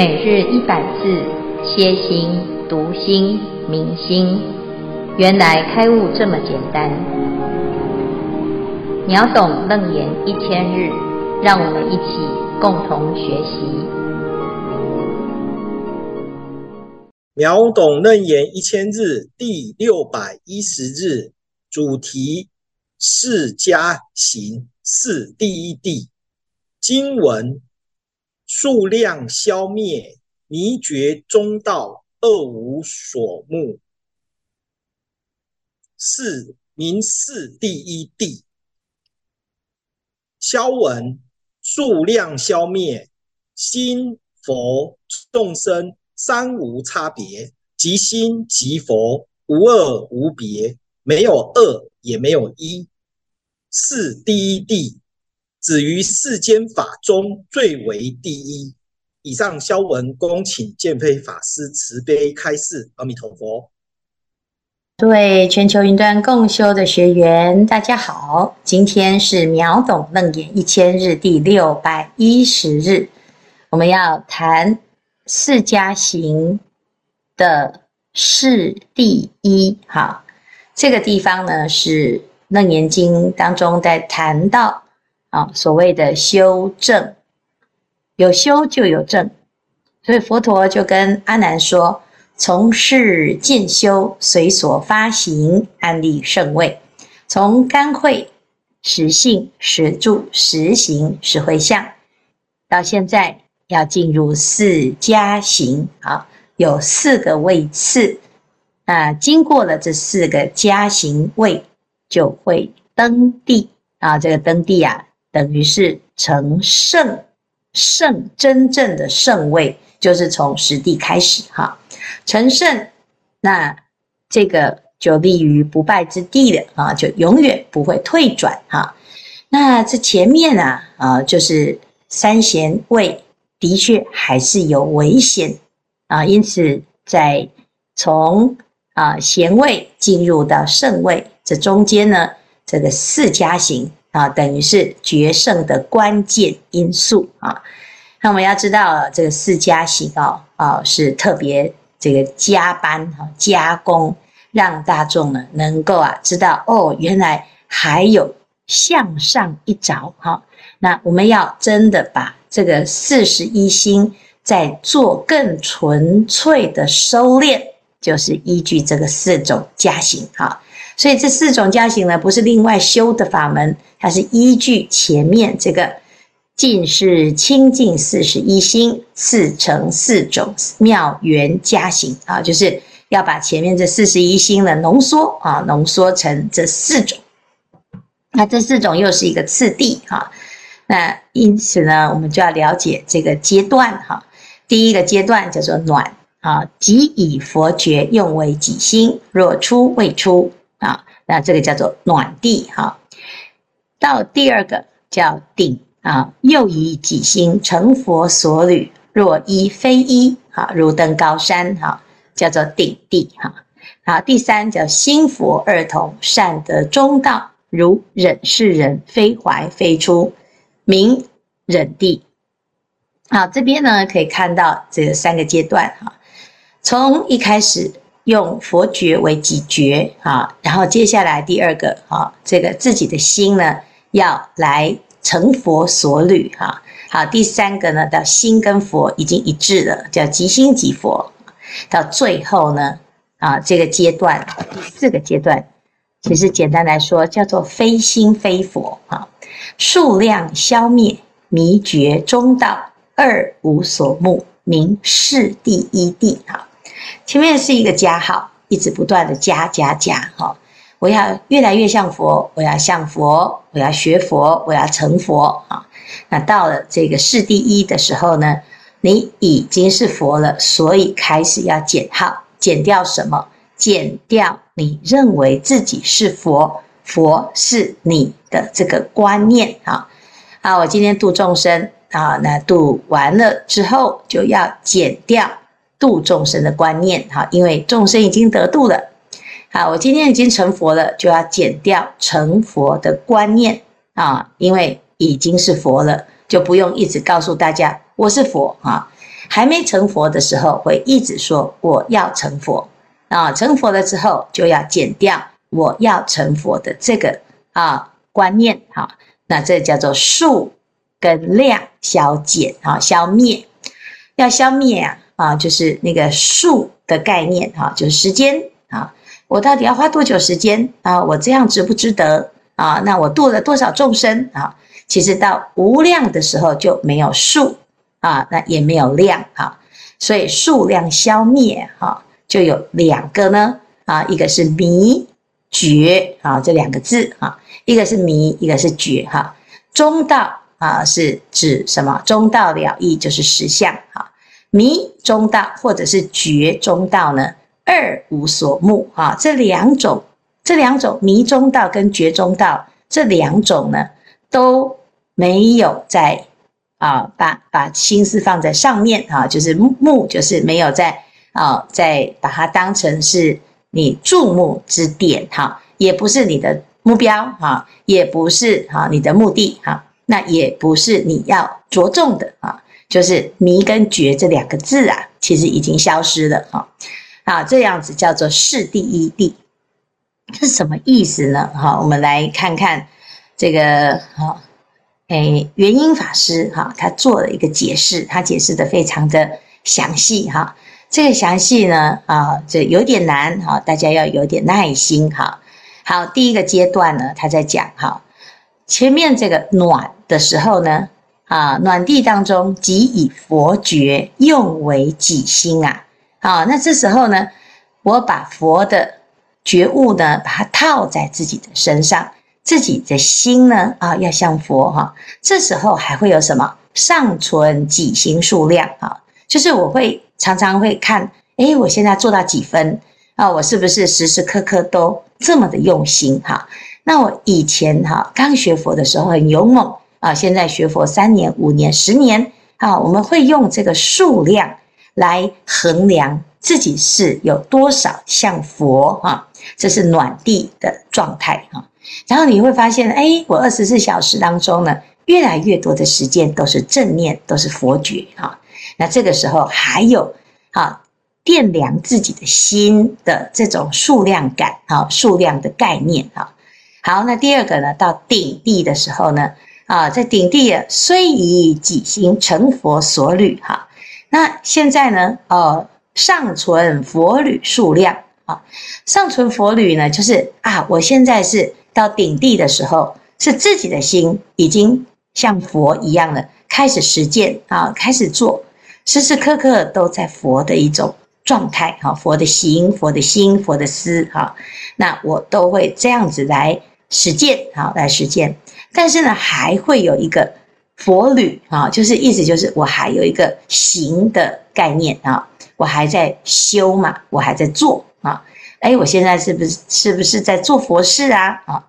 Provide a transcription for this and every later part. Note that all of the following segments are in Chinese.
每日一百字，歇心、读心、明心，原来开悟这么简单。秒懂楞严一千日，让我们一起共同学习。秒懂楞严一千日第六百一十日，主题：四加行四第一地经文。数量消灭，迷觉中道，二无所目。四名四第一地。消文数量消灭，心佛众生三无差别，即心即佛无二无别，没有二也没有一。四第一地。止于世间法中最为第一。以上消文，恭请见辉法师慈悲开示。阿弥陀佛。各位全球云端共修的学员，大家好，今天是秒懂楞严一千日第六百一十日，我们要谈四加行的是第一。哈，这个地方呢是楞严经当中在谈到。啊，所谓的修正，有修就有正，所以佛陀就跟阿难说：“从事渐修，随所发行，安立圣位。从干慧、实性、实住、实行、实回向，到现在要进入四加行，啊，有四个位次。那经过了这四个加行位，就会登地啊。这个登地啊。”等于是成圣，圣真正的圣位，就是从实地开始哈。成圣，那这个就立于不败之地了啊，就永远不会退转哈。那这前面啊啊，就是三贤位的确还是有危险啊，因此在从啊贤位进入到圣位这中间呢，这个四加行。啊，等于是决胜的关键因素啊。那我们要知道，这个四加行哦，啊，是特别这个加班哈，加工，让大众呢能够啊知道哦，原来还有向上一着哈。那我们要真的把这个四十一心再做更纯粹的收敛，就是依据这个四种加行哈。所以这四种加行呢，不是另外修的法门，它是依据前面这个尽是清净四十一心，四乘四种妙缘加行啊，就是要把前面这四十一心呢浓缩啊，浓缩成这四种。那这四种又是一个次第哈。那因此呢，我们就要了解这个阶段哈。第一个阶段叫做暖啊，即以佛觉用为己心，若出未出。那这个叫做暖地哈。到第二个叫顶啊，又以己心成佛所履，若依非依，啊，如登高山哈，叫做顶地哈。好，第三叫心佛二同，善得中道，如忍是人，非怀非出，名忍地。好，这边呢可以看到这三个阶段哈，从一开始。用佛觉为己觉啊，然后接下来第二个啊，这个自己的心呢要来成佛所虑哈。好，第三个呢，到心跟佛已经一致了，叫即心即佛。到最后呢，啊，这个阶段第四个阶段，其实简单来说叫做非心非佛啊，数量消灭，迷觉中道，二无所慕，名是第一地啊。前面是一个加号，一直不断的加加加哈！我要越来越像佛，我要像佛，我要学佛，我要成佛啊！那到了这个四第一的时候呢，你已经是佛了，所以开始要减号，减掉什么？减掉你认为自己是佛，佛是你的这个观念啊！啊，我今天度众生啊，那度完了之后就要减掉。度众生的观念，哈，因为众生已经得度了，好，我今天已经成佛了，就要减掉成佛的观念啊，因为已经是佛了，就不用一直告诉大家我是佛啊。还没成佛的时候，会一直说我要成佛啊，成佛了之后就要减掉我要成佛的这个啊观念哈、那这叫做数跟量消减啊，消灭，要消灭啊啊，就是那个数的概念哈、啊，就是时间啊，我到底要花多久时间啊？我这样值不值得啊？那我度了多少众生啊？其实到无量的时候就没有数啊，那也没有量啊，所以数量消灭哈，就有两个呢啊，一个是迷觉啊这两个字啊，一个是迷，一个是觉哈。中道啊是指什么？中道了义就是实相哈。迷中道或者是觉中道呢，二无所慕啊。这两种，这两种迷中道跟觉中道这两种呢，都。没有在啊，把把心思放在上面啊，就是目，就是没有在啊，在把它当成是你注目之点哈，也不是你的目标哈，也不是哈你的目的哈，那也不是你要着重的啊，就是迷跟觉这两个字啊，其实已经消失了哈，啊，这样子叫做世第一谛，这是什么意思呢？哈，我们来看看这个哈。诶，元音法师哈，他做了一个解释，他解释的非常的详细哈。这个详细呢，啊，这有点难哈，大家要有点耐心哈。好，第一个阶段呢，他在讲哈，前面这个暖的时候呢，啊，暖地当中即以佛觉用为己心啊，好，那这时候呢，我把佛的觉悟呢，把它套在自己的身上。自己的心呢啊，要像佛哈，这时候还会有什么尚存己心数量啊？就是我会常常会看，诶，我现在做到几分啊？我是不是时时刻刻都这么的用心哈？那我以前哈刚学佛的时候很勇猛啊，现在学佛三年、五年、十年啊，我们会用这个数量来衡量自己是有多少像佛哈，这是暖地的状态哈。然后你会发现，哎，我二十四小时当中呢，越来越多的时间都是正念，都是佛觉哈。那这个时候还有啊，掂量自己的心的这种数量感啊，数量的概念啊。好，那第二个呢，到顶地的时候呢，啊，在顶地虽以己心成佛所履哈。那现在呢，呃，尚存佛履数量啊，尚存佛履呢，就是啊，我现在是。到顶地的时候，是自己的心已经像佛一样的开始实践啊，开始做，时时刻刻都在佛的一种状态哈，佛的行、佛的心、佛的思哈，那我都会这样子来实践好，来实践。但是呢，还会有一个佛履啊，就是意思就是我还有一个行的概念啊，我还在修嘛，我还在做啊。哎，我现在是不是是不是在做佛事啊？啊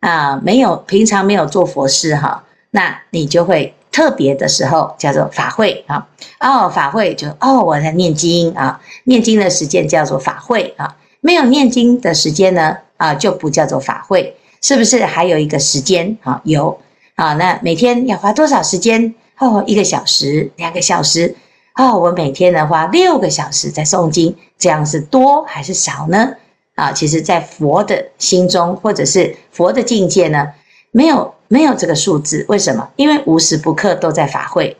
啊，没有，平常没有做佛事哈，那你就会特别的时候叫做法会啊。哦，法会就哦，我在念经啊，念经的时间叫做法会啊。没有念经的时间呢啊，就不叫做法会，是不是？还有一个时间啊，有啊，那每天要花多少时间？哦，一个小时，两个小时。哦，我每天呢花六个小时在诵经，这样是多还是少呢？啊，其实，在佛的心中，或者是佛的境界呢，没有没有这个数字。为什么？因为无时不刻都在法会，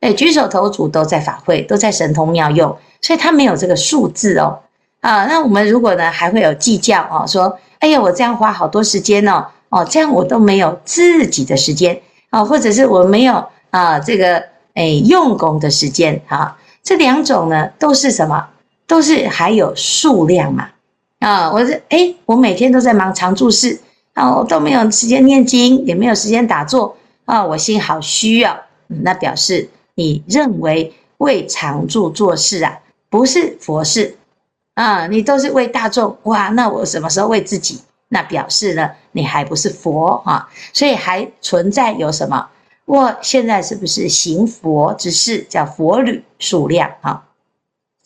哎，举手投足都在法会，都在神通妙用，所以他没有这个数字哦。啊，那我们如果呢还会有计较哦，说，哎呀，我这样花好多时间哦，哦，这样我都没有自己的时间啊，或者是我没有啊这个。哎，用功的时间啊，这两种呢都是什么？都是还有数量嘛啊！我是哎，我每天都在忙常住事啊，我都没有时间念经，也没有时间打坐啊，我心好虚啊，那表示你认为为常住做事啊，不是佛事啊，你都是为大众哇，那我什么时候为自己？那表示呢，你还不是佛啊，所以还存在有什么？我现在是不是行佛之事，叫佛履数量啊？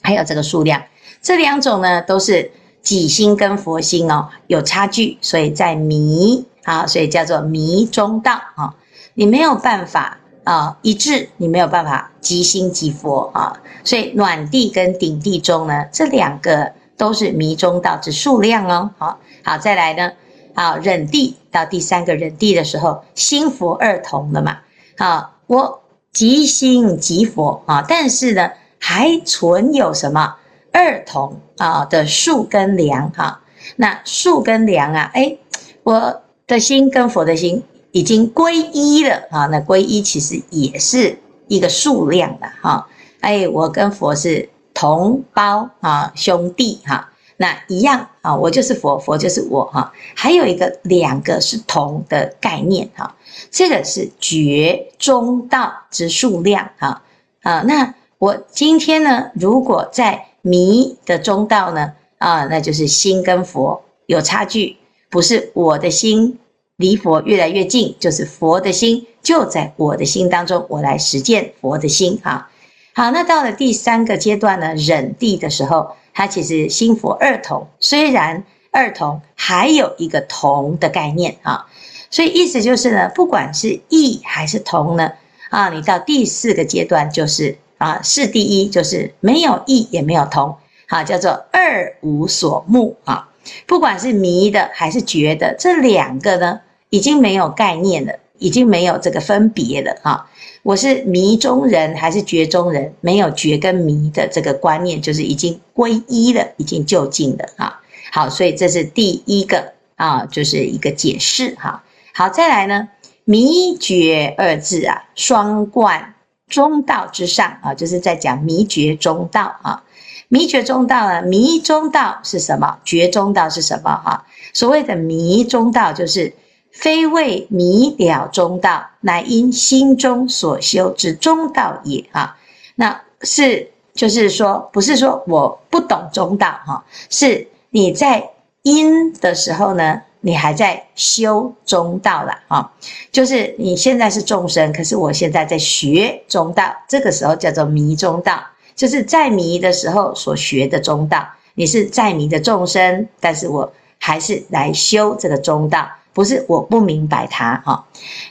还有这个数量，这两种呢，都是己心跟佛心哦有差距，所以在迷啊，所以叫做迷中道啊。你没有办法啊一致，你没有办法即心即佛啊。所以暖地跟顶地中呢，这两个都是迷中道之数量哦。好，好，再来呢，好忍地到第三个忍地的时候，心佛二同了嘛。好，我即心即佛啊，但是呢，还存有什么二同啊的数跟量哈。那数跟量啊，哎，我的心跟佛的心已经归一了啊。那归一其实也是一个数量的哈。哎，我跟佛是同胞啊，兄弟哈。那一样啊，我就是佛，佛就是我哈。还有一个两个是同的概念哈。这个是觉中道之数量哈啊。那我今天呢，如果在迷的中道呢？啊，那就是心跟佛有差距，不是我的心离佛越来越近，就是佛的心就在我的心当中，我来实践佛的心啊。好，那到了第三个阶段呢，忍地的时候，它其实心佛二同，虽然二同，还有一个同的概念啊。所以意思就是呢，不管是异还是同呢，啊，你到第四个阶段就是啊，是第一，就是没有异也没有同。啊，叫做二无所慕啊，不管是迷的还是觉的，这两个呢，已经没有概念了，已经没有这个分别了啊。我是迷中人还是觉中人，没有觉跟迷的这个观念，就是已经归一了，已经就近了啊。好，所以这是第一个啊，就是一个解释哈。好，再来呢，迷觉二字啊，双冠中道之上啊，就是在讲迷觉中道啊。迷觉中道呢？迷中道是什么？觉中道是什么？哈，所谓的迷中道，就是非为迷了中道，乃因心中所修之中道也。啊，那是就是说，不是说我不懂中道，哈，是你在因的时候呢，你还在修中道了，哈，就是你现在是众生，可是我现在在学中道，这个时候叫做迷中道。就是在迷的时候所学的中道，你是在迷的众生，但是我还是来修这个中道，不是我不明白它哈。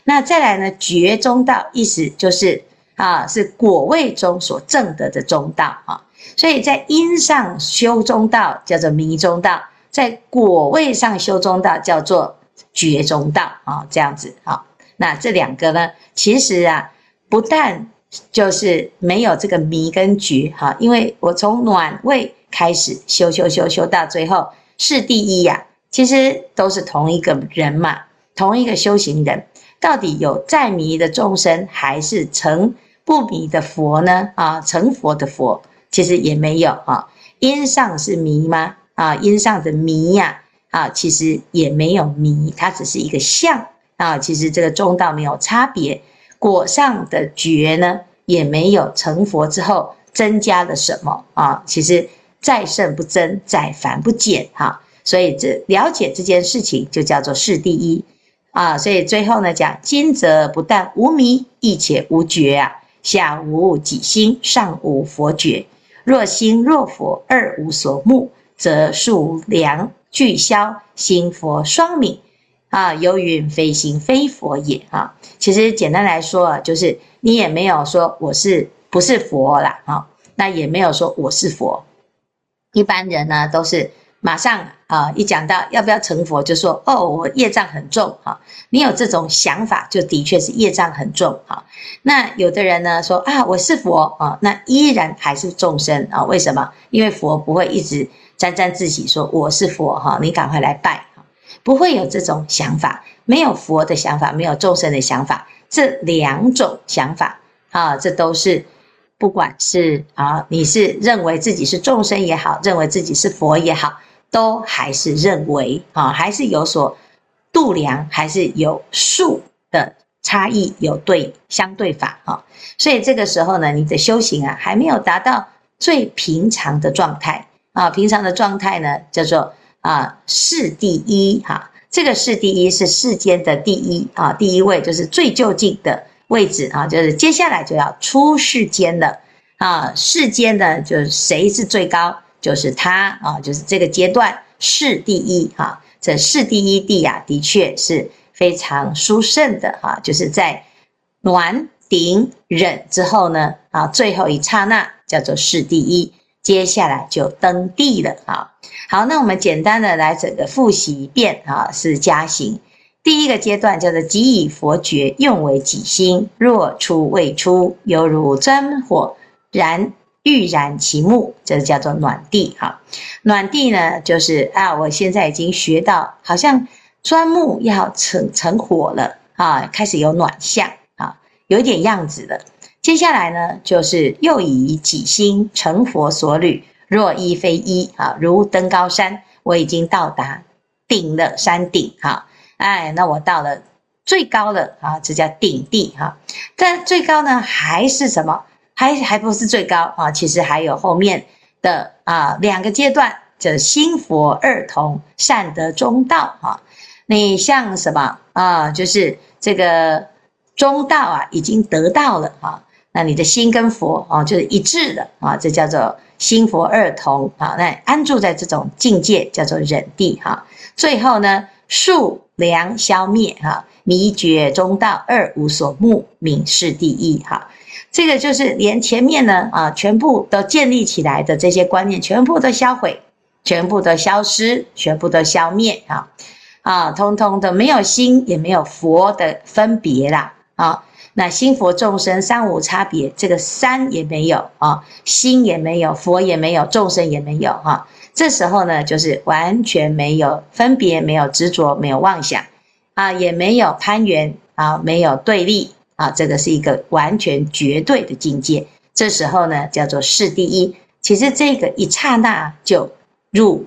那再来呢，觉中道意思就是啊，是果位中所证得的中道哈。所以在因上修中道叫做迷中道，在果位上修中道叫做觉中道啊，这样子好。那这两个呢，其实啊，不但就是没有这个迷跟觉哈，因为我从暖位开始修修修修到最后是第一呀，其实都是同一个人嘛，同一个修行人，到底有在迷的众生，还是成不迷的佛呢？啊，成佛的佛其实也没有啊，因上是迷吗？啊，因上的迷呀，啊，其实也没有迷，它只是一个相啊，其实这个中道没有差别。果上的觉呢，也没有成佛之后增加了什么啊？其实在圣不增，在凡不减哈。所以这了解这件事情，就叫做是第一啊。所以最后呢，讲今则不但无迷，亦且无觉啊。下无己心，上无佛觉。若心若佛，二无所目，则数量俱消，心佛双泯。啊，犹云非心非佛也啊！其实简单来说，就是你也没有说我是不是佛啦，啊，那也没有说我是佛。一般人呢，都是马上啊，一讲到要不要成佛，就说哦，我业障很重哈。你有这种想法，就的确是业障很重哈。那有的人呢说啊，我是佛啊，那依然还是众生啊？为什么？因为佛不会一直沾沾自喜说我是佛哈，你赶快来拜。不会有这种想法，没有佛的想法，没有众生的想法，这两种想法啊，这都是，不管是啊，你是认为自己是众生也好，认为自己是佛也好，都还是认为啊，还是有所度量，还是有数的差异，有对相对法啊，所以这个时候呢，你的修行啊，还没有达到最平常的状态啊，平常的状态呢，叫做。啊，是第一哈，这个是第一是世间的第一啊，第一位就是最就近的位置啊，就是接下来就要出世间了啊，世间呢就是谁是最高，就是他啊，就是这个阶段是第一哈，这是第一地啊，的确是非常殊胜的哈，就是在暖顶忍之后呢，啊，最后一刹那叫做是第一，接下来就登地了啊。好，那我们简单的来整个复习一遍啊，是加行。第一个阶段叫做即以佛觉用为己心，若出未出，犹如钻火燃欲燃其木，这叫做暖地哈。暖地呢，就是啊，我现在已经学到，好像钻木要成成火了啊，开始有暖相啊，有点样子了。接下来呢，就是又以己心成佛所履，若一非一啊，如登高山，我已经到达顶了山顶哈。哎，那我到了最高的啊，这叫顶地哈。但最高呢，还是什么？还还不是最高啊。其实还有后面的啊两个阶段，就是心佛二同，善得中道啊。你像什么啊？就是这个中道啊，已经得到了啊。那你的心跟佛啊，就是一致的啊。这叫做心佛二同啊。那安住在这种境界，叫做忍地哈。最后呢，数量消灭哈，迷觉中道二无所慕，名是第一哈。这个就是连前面呢啊，全部都建立起来的这些观念，全部都销毁，全部都消失，全部都消灭啊啊，通通的没有心，也没有佛的分别啦啊。那心佛众生三无差别，这个三也没有啊，心也没有，佛也没有，众生也没有哈。这时候呢，就是完全没有分别，没有执着，没有妄想，啊，也没有攀缘，啊，没有对立，啊，这个是一个完全绝对的境界。这时候呢，叫做示第一。其实这个一刹那就入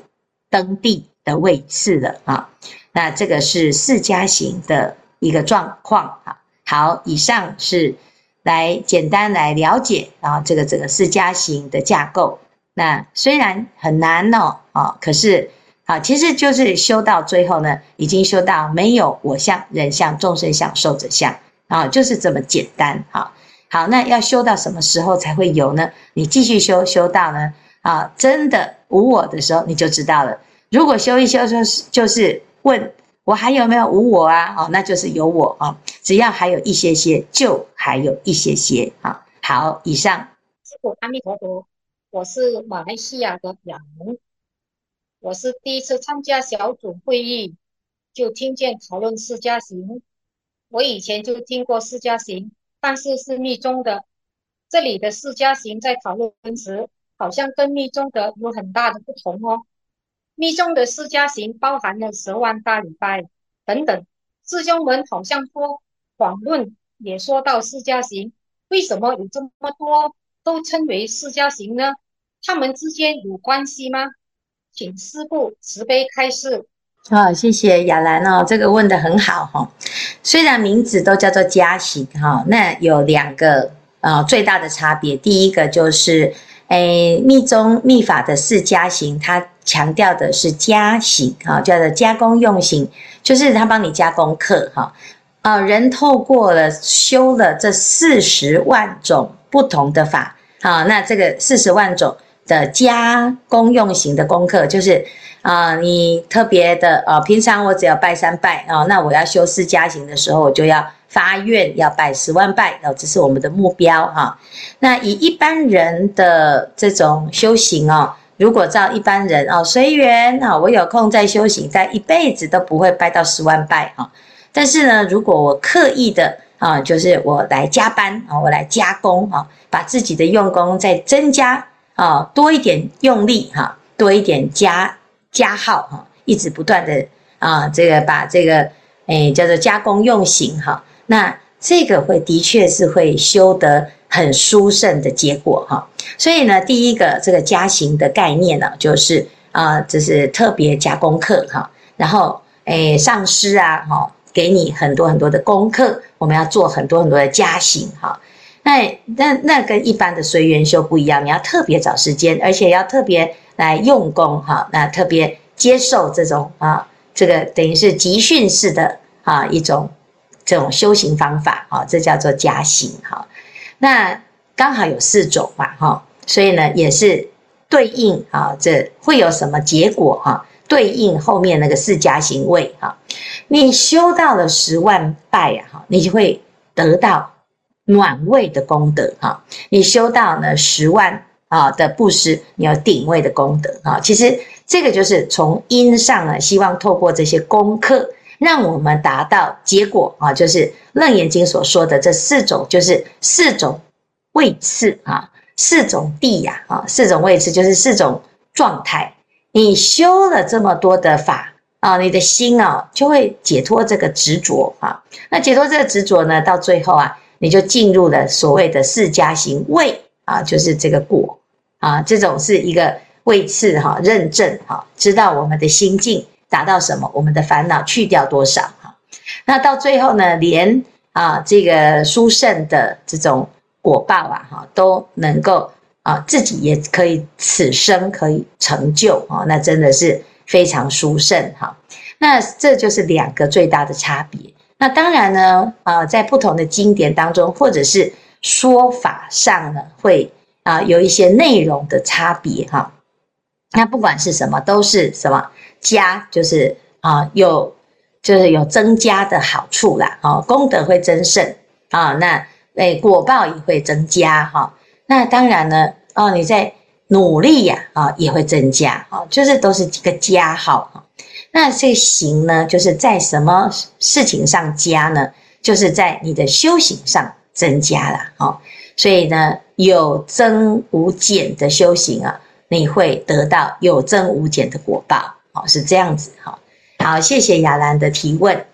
登地的位置了啊。那这个是四加行的一个状况啊。好，以上是来简单来了解啊，这个这个四加行的架构。那虽然很难哦，啊，可是啊，其实就是修到最后呢，已经修到没有我相、人相、众生相、寿者相啊，就是这么简单啊。好，那要修到什么时候才会有呢？你继续修，修到呢啊，真的无我的时候，你就知道了。如果修一修，就是就是问我还有没有无我啊？哦，那就是有我啊。只要还有一些些，就还有一些些啊。好，以上。阿弥陀佛。我是马来西亚的亚门，我是第一次参加小组会议，就听见讨论四加行。我以前就听过四加行，但是是密宗的。这里的四加行在讨论时，好像跟密宗的有很大的不同哦。密宗的四加行包含了十万大礼拜等等，师兄们好像说广论也说到四加行，为什么有这么多都称为四加行呢？他们之间有关系吗？请师父慈悲开示。好，谢谢雅兰哦，这个问的很好哈。虽然名字都叫做加行哈，那有两个啊最大的差别。第一个就是，诶，密宗密法的四加行，它强调的是加行啊，叫做加工用行，就是他帮你加功课哈。啊，人透过了修了这四十万种不同的法啊，那这个四十万种。的加功用型的功课，就是啊、你特别的啊、平常我只要拜三拜啊、那我要修四加行的时候，我就要发愿要拜十万拜，哦，这是我们的目标哈、啊。那以一般人的这种修行哦，如果照一般人哦，随缘啊，我有空再修行，但一辈子都不会拜到十万拜哈。但是呢，如果我刻意的啊，就是我来加班啊，我来加工啊，把自己的用功再增加。啊，多一点用力哈，多一点加加号哈，一直不断的啊，这个把这个诶叫做加工用行哈，那这个会的确是会修得很殊胜的结果哈。所以呢，第一个这个加行的概念呢，就是啊，这是特别加功课哈，然后诶上师啊哈，给你很多很多的功课，我们要做很多很多的加行哈。那那那跟一般的随缘修不一样，你要特别找时间，而且要特别来用功哈，那特别接受这种啊，这个等于是集训式的啊一种这种修行方法啊，这叫做加行哈。那刚好有四种嘛哈，所以呢也是对应啊，这会有什么结果哈？对应后面那个四加行位哈，你修到了十万拜啊哈，你就会得到。暖位的功德哈。你修到呢十万啊的布施，你有顶位的功德啊。其实这个就是从因上呢，希望透过这些功课，让我们达到结果啊，就是《楞严经》所说的这四种，就是四种位次啊，四种地呀啊，四种位次就是四种状态。你修了这么多的法啊，你的心啊就会解脱这个执着啊。那解脱这个执着呢，到最后啊，你就进入了所谓的四加行位啊，就是这个果啊，这种是一个位次哈，认证哈，知道我们的心境。达到什么？我们的烦恼去掉多少？哈，那到最后呢，连啊这个殊胜的这种果报啊，哈，都能够啊自己也可以此生可以成就啊，那真的是非常殊胜哈。那这就是两个最大的差别。那当然呢，啊，在不同的经典当中，或者是说法上呢，会啊有一些内容的差别哈。那不管是什么，都是什么。加就是啊，有就是有增加的好处啦，哦，功德会增盛啊，那诶果报也会增加哈。那当然呢，哦，你在努力呀啊，也会增加啊，就是都是几个加号哈。那这个行呢，就是在什么事情上加呢？就是在你的修行上增加了哦。所以呢，有增无减的修行啊，你会得到有增无减的果报。哦，是这样子，好，好，谢谢雅兰的提问。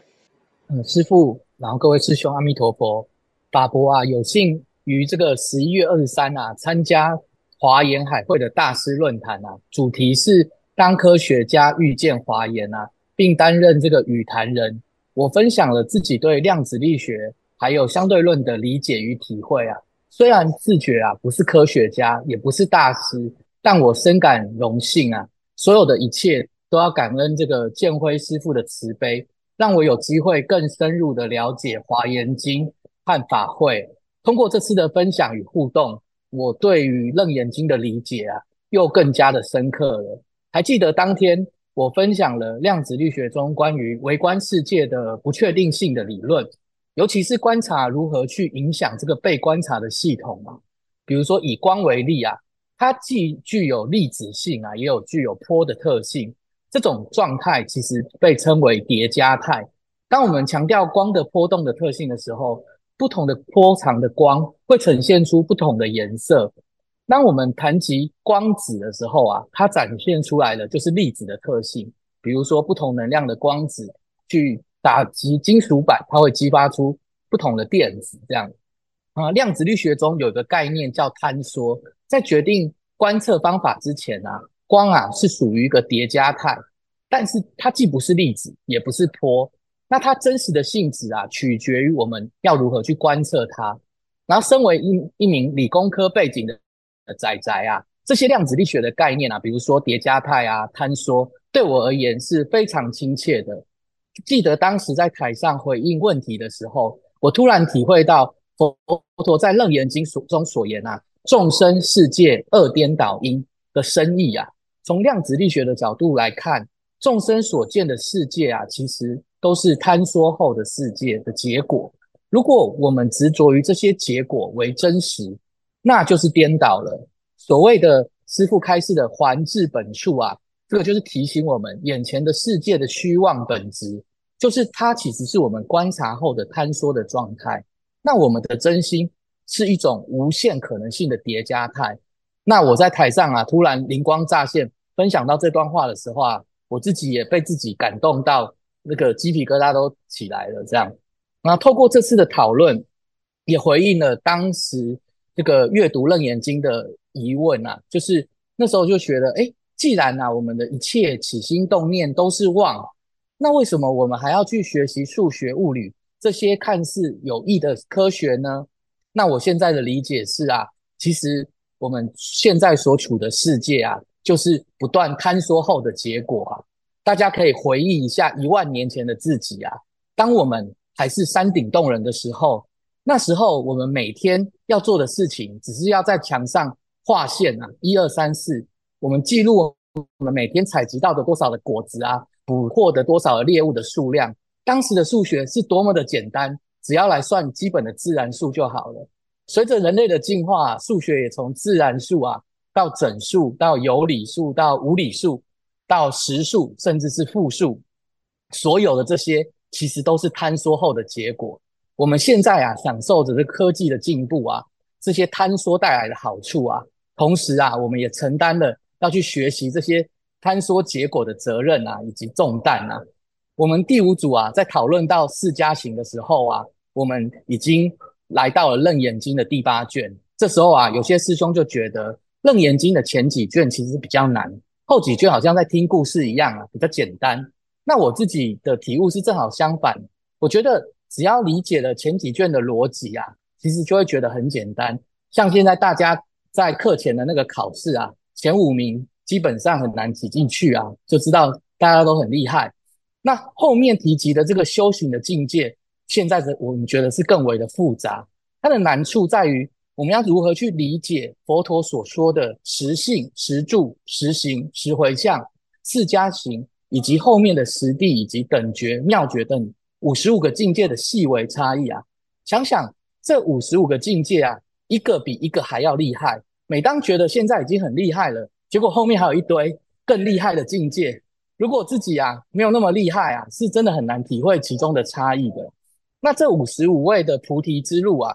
嗯，师父，然后各位师兄，阿弥陀佛。法伯啊，有幸于这个十一月二十三啊，参加华严海会的大师论坛啊，主题是当科学家遇见华严啊，并担任这个与谈人。我分享了自己对量子力学还有相对论的理解与体会啊。虽然自觉啊不是科学家，也不是大师，但我深感荣幸啊，所有的一切。都要感恩这个建辉师父的慈悲，让我有机会更深入的了解《华严经》和法会。通过这次的分享与互动，我对于《楞严经》的理解啊，又更加的深刻了。还记得当天我分享了量子力学中关于微观世界的不确定性的理论，尤其是观察如何去影响这个被观察的系统啊。比如说以光为例啊，它既具有粒子性啊，也有具有波的特性。这种状态其实被称为叠加态。当我们强调光的波动的特性的时候，不同的波长的光会呈现出不同的颜色。当我们谈及光子的时候啊，它展现出来的就是粒子的特性。比如说，不同能量的光子去打击金属板，它会激发出不同的电子。这样啊，量子力学中有一个概念叫坍缩，在决定观测方法之前啊。光啊是属于一个叠加态，但是它既不是粒子，也不是波。那它真实的性质啊，取决于我们要如何去观测它。然后，身为一一名理工科背景的仔仔啊，这些量子力学的概念啊，比如说叠加态啊、坍缩，对我而言是非常亲切的。记得当时在台上回应问题的时候，我突然体会到佛陀在《楞严经》所中所言啊，众生世界二颠倒因的深意啊。从量子力学的角度来看，众生所见的世界啊，其实都是坍缩后的世界的结果。如果我们执着于这些结果为真实，那就是颠倒了。所谓的师父开示的还至本处啊，这个就是提醒我们，眼前的世界的虚妄本质，就是它其实是我们观察后的坍缩的状态。那我们的真心是一种无限可能性的叠加态。那我在台上啊，突然灵光乍现，分享到这段话的时候啊，我自己也被自己感动到，那个鸡皮疙瘩都起来了。这样，那透过这次的讨论，也回应了当时这个阅读《楞严经》的疑问啊，就是那时候就觉得，诶，既然啊，我们的一切起心动念都是妄，那为什么我们还要去学习数学、物理这些看似有益的科学呢？那我现在的理解是啊，其实。我们现在所处的世界啊，就是不断坍缩后的结果啊。大家可以回忆一下一万年前的自己啊，当我们还是山顶洞人的时候，那时候我们每天要做的事情，只是要在墙上画线啊，一二三四，我们记录我们每天采集到的多少的果子啊，捕获的多少的猎物的数量。当时的数学是多么的简单，只要来算基本的自然数就好了。随着人类的进化，数学也从自然数啊，到整数，到有理数，到无理数，到实数，甚至是复数，所有的这些其实都是坍缩后的结果。我们现在啊，享受着这科技的进步啊，这些坍缩带来的好处啊，同时啊，我们也承担了要去学习这些坍缩结果的责任啊，以及重担啊。我们第五组啊，在讨论到四加行的时候啊，我们已经来到了《楞严经》的第八卷。这时候啊，有些师兄就觉得《楞严经》的前几卷其实比较难，后几卷好像在听故事一样啊，比较简单。那我自己的体悟是正好相反，我觉得只要理解了前几卷的逻辑啊，其实就会觉得很简单。像现在大家在课前的那个考试啊，前五名基本上很难挤进去啊，就知道大家都很厉害。那后面提及的这个修行的境界，现在的我们觉得是更为的复杂。它的难处在于，我们要如何去理解佛陀所说的实性、实住、实行、实回向、四加行，以及后面的实地以及等觉、妙觉等五十五个境界的细微差异啊。想想这五十五个境界啊，一个比一个还要厉害。每当觉得现在已经很厉害了，结果后面还有一堆更厉害的境界。如果自己啊没有那么厉害啊，是真的很难体会其中的差异的。那这五十五位的菩提之路啊，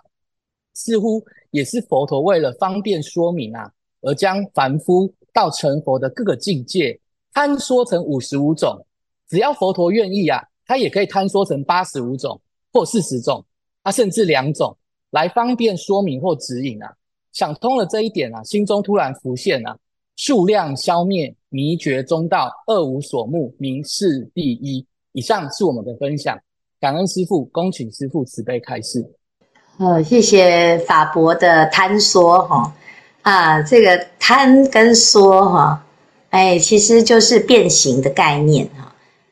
似乎也是佛陀为了方便说明啊，而将凡夫到成佛的各个境界坍缩成五十五种。只要佛陀愿意啊，它也可以坍缩成八十五种或四十种，啊，甚至两种，来方便说明或指引啊。想通了这一点啊，心中突然浮现啊。数量消灭，迷觉中道，二无所慕，名是第一。以上是我们的分享，感恩师父，恭请师父慈悲开示。呃，谢谢法伯的坍缩哈啊，这个坍跟缩哈，哎，其实就是变形的概念哈。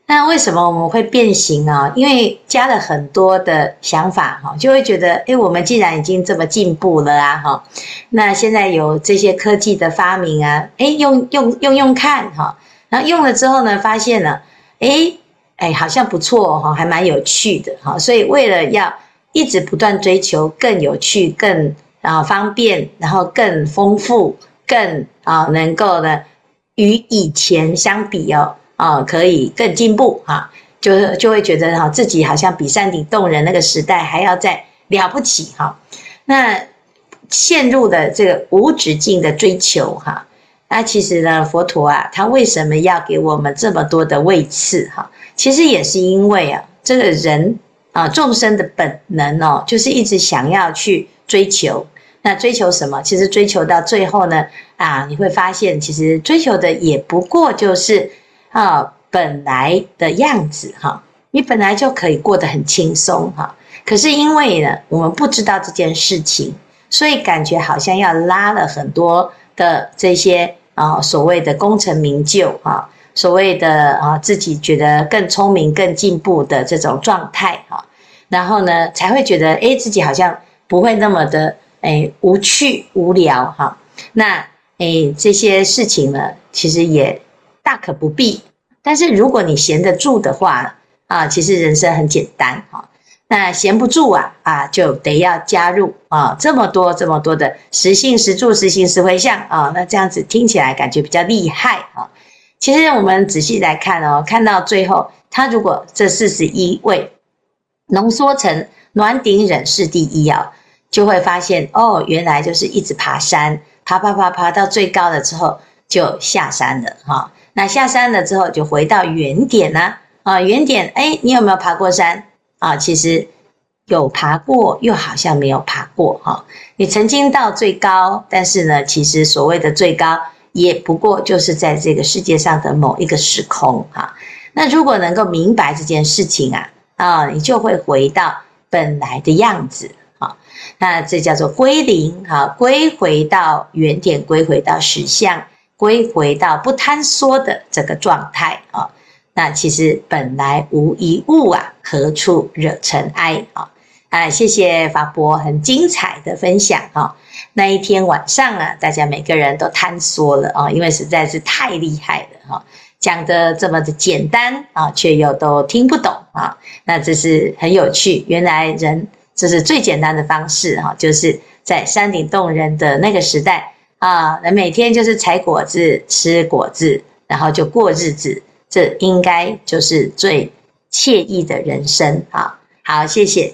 那为什么我们会变形呢？因为加了很多的想法哈，就会觉得，诶，我们既然已经这么进步了啊，哈，那现在有这些科技的发明啊，诶，用用用用看哈，然后用了之后呢，发现了，诶，诶，好像不错哈，还蛮有趣的哈，所以为了要一直不断追求更有趣、更啊方便，然后更丰富、更啊能够呢与以前相比哦。啊、可以更进步哈、啊，就就会觉得哈，自己好像比山顶洞人那个时代还要再了不起哈、那陷入了这个无止境的追求哈、那其实呢，佛陀啊，他为什么要给我们这么多的位次哈？其实也是因为啊，这个人啊，众生的本能哦，就是一直想要去追求。那追求什么？其实追求到最后呢，啊，你会发现，其实追求的也不过就是。啊，本来的样子哈，你本来就可以过得很轻松哈。可是因为呢，我们不知道这件事情，所以感觉好像要拉了很多的这些啊所谓的功成名就哈，所谓的啊自己觉得更聪明、更进步的这种状态哈，然后呢才会觉得哎自己好像不会那么的哎无趣无聊哈。那哎这些事情呢，其实也。大可不必，但是如果你闲得住的话啊，其实人生很简单哈。那闲不住啊啊，就得要加入啊这么多这么多的实性实住实性实回向啊，那这样子听起来感觉比较厉害啊。其实我们仔细来看哦，看到最后，他如果这四十一位浓缩成暖顶忍是第一啊，就会发现哦，原来就是一直爬山，爬爬爬爬到最高了之后就下山了哈。那下山了之后，就回到原点呢？啊，原点，哎，你有没有爬过山啊？其实有爬过，又好像没有爬过哈。你曾经到最高，但是呢，其实所谓的最高，也不过就是在这个世界上的某一个时空哈。那如果能够明白这件事情啊，啊，你就会回到本来的样子啊。那这叫做归零哈，归回到原点，归回到实相。归回到不坍缩的这个状态啊，那其实本来无一物啊，何处惹尘埃啊？啊，谢谢法伯很精彩的分享啊！那一天晚上啊，大家每个人都坍缩了啊，因为实在是太厉害了哈，讲的这么的简单啊，却又都听不懂啊。那这是很有趣，原来人这是最简单的方式哈，就是在山顶洞人的那个时代啊，那每天就是采果子、吃果子，然后就过日子，这应该就是最惬意的人生啊。好，谢谢。